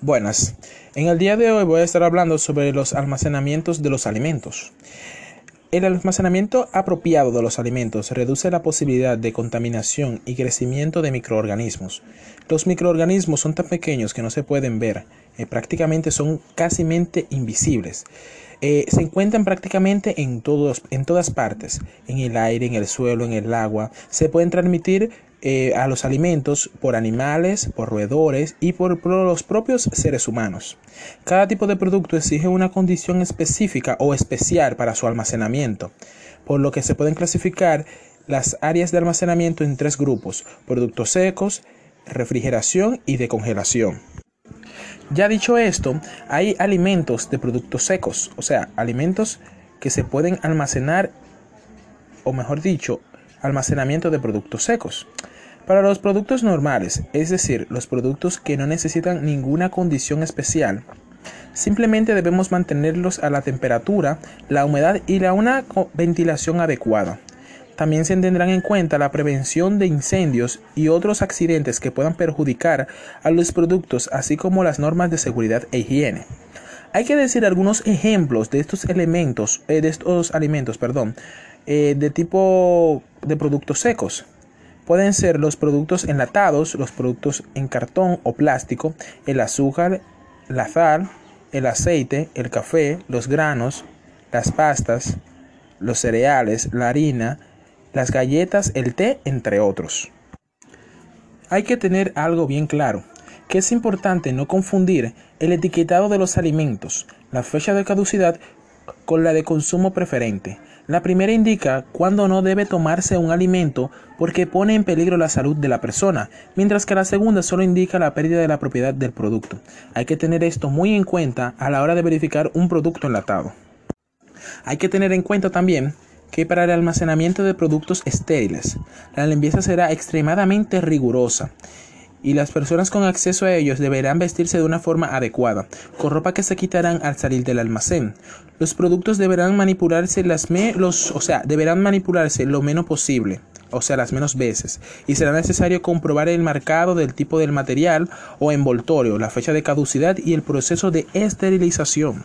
Buenas, en el día de hoy voy a estar hablando sobre los almacenamientos de los alimentos. El almacenamiento apropiado de los alimentos reduce la posibilidad de contaminación y crecimiento de microorganismos. Los microorganismos son tan pequeños que no se pueden ver, eh, prácticamente son casi invisibles. Eh, se encuentran prácticamente en, todos, en todas partes, en el aire, en el suelo, en el agua. Se pueden transmitir eh, a los alimentos por animales, por roedores y por, los propios seres humanos. Cada tipo de producto exige una condición específica o especial para su almacenamiento, por lo que se pueden clasificar las áreas de almacenamiento en tres grupos, productos secos, refrigeración y de congelación. Ya dicho esto, hay alimentos de productos secos, o sea, alimentos que se pueden almacenar, o mejor dicho, almacenamiento de productos secos. Para los productos normales, es decir, los productos que no necesitan ninguna condición especial, simplemente debemos mantenerlos a la temperatura, la humedad y la una ventilación adecuada. También se tendrán en cuenta la prevención de incendios y otros accidentes que puedan perjudicar a los productos, así como las normas de seguridad e higiene. Hay que decir algunos ejemplos de estos elementos, eh, de estos alimentos, perdón, eh, de tipo de productos secos. Pueden ser los productos enlatados, los productos en cartón o plástico, el azúcar, la sal, el aceite, el café, los granos, las pastas, los cereales, la harina, las galletas, el té, entre otros. Hay que tener algo bien claro, que es importante no confundir el etiquetado de los alimentos, la fecha de caducidad, con la de consumo preferente. La primera indica cuándo no debe tomarse un alimento porque pone en peligro la salud de la persona, mientras que la segunda solo indica la pérdida de la propiedad del producto. Hay que tener esto muy en cuenta a la hora de verificar un producto enlatado. Hay que tener en cuenta también que para el almacenamiento de productos estériles, la limpieza será extremadamente rigurosa y las personas con acceso a ellos deberán vestirse de una forma adecuada, con ropa que se quitarán al salir del almacén. Los productos deberán manipularse las los, o sea, deberán manipularse lo menos posible, o sea, las menos veces, y será necesario comprobar el marcado del tipo del material o envoltorio, la fecha de caducidad y el proceso de esterilización.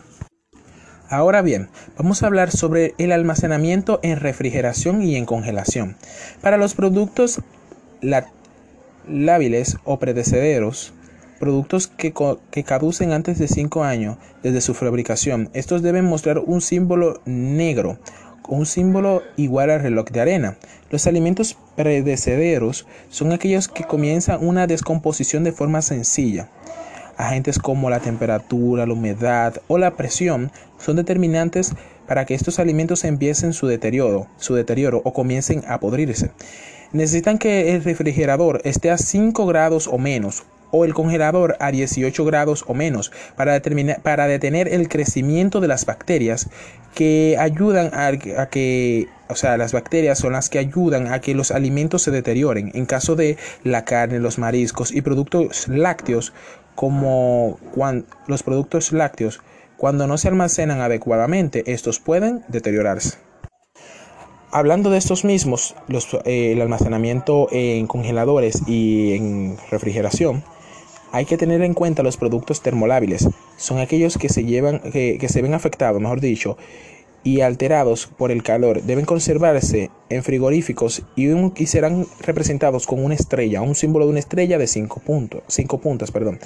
Ahora bien, vamos a hablar sobre el almacenamiento en refrigeración y en congelación. Para los productos lábiles o predecederos, productos que, caducen antes de 5 años desde su fabricación, estos deben mostrar un símbolo negro un símbolo igual al reloj de arena. Los alimentos predecederos son aquellos que comienzan una descomposición de forma sencilla. Agentes como la temperatura, la humedad o la presión son determinantes para que estos alimentos empiecen su deterioro, su deterioro o comiencen a podrirse. Necesitan que el refrigerador esté a 5 grados o menos o el congelador a 18 grados o menos para, para detener el crecimiento de las bacterias que ayudan a, a, que, o sea, las bacterias son las que ayudan a que los alimentos se deterioren. En caso de la carne, los mariscos y productos lácteos, como los productos lácteos, cuando no se almacenan adecuadamente, estos pueden deteriorarse. Hablando de estos mismos, eh, el almacenamiento en congeladores y en refrigeración, hay que tener en cuenta los productos termolábiles. Son aquellos que se, llevan, que se ven afectados, mejor dicho, y alterados por el calor deben conservarse en frigoríficos y, serán representados con una estrella, un símbolo de una estrella de 5 puntos, cinco puntas. Perdón.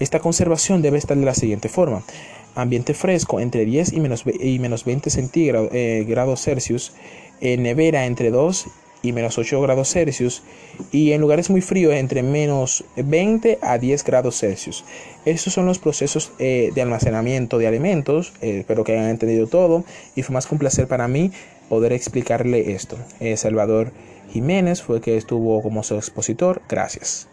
Esta conservación debe estar de la siguiente forma. Ambiente fresco entre 10 y menos, y menos 20 centígrados eh, grados Celsius. Nevera entre 2 y menos 8 grados Celsius y en lugares muy fríos entre menos 20 a 10 grados Celsius. Estos son los procesos eh, de almacenamiento de alimentos. Eh, espero que hayan entendido todo y fue más que un placer para mí poder explicarle esto. Eh, Salvador Jiménez fue que estuvo como su expositor. Gracias.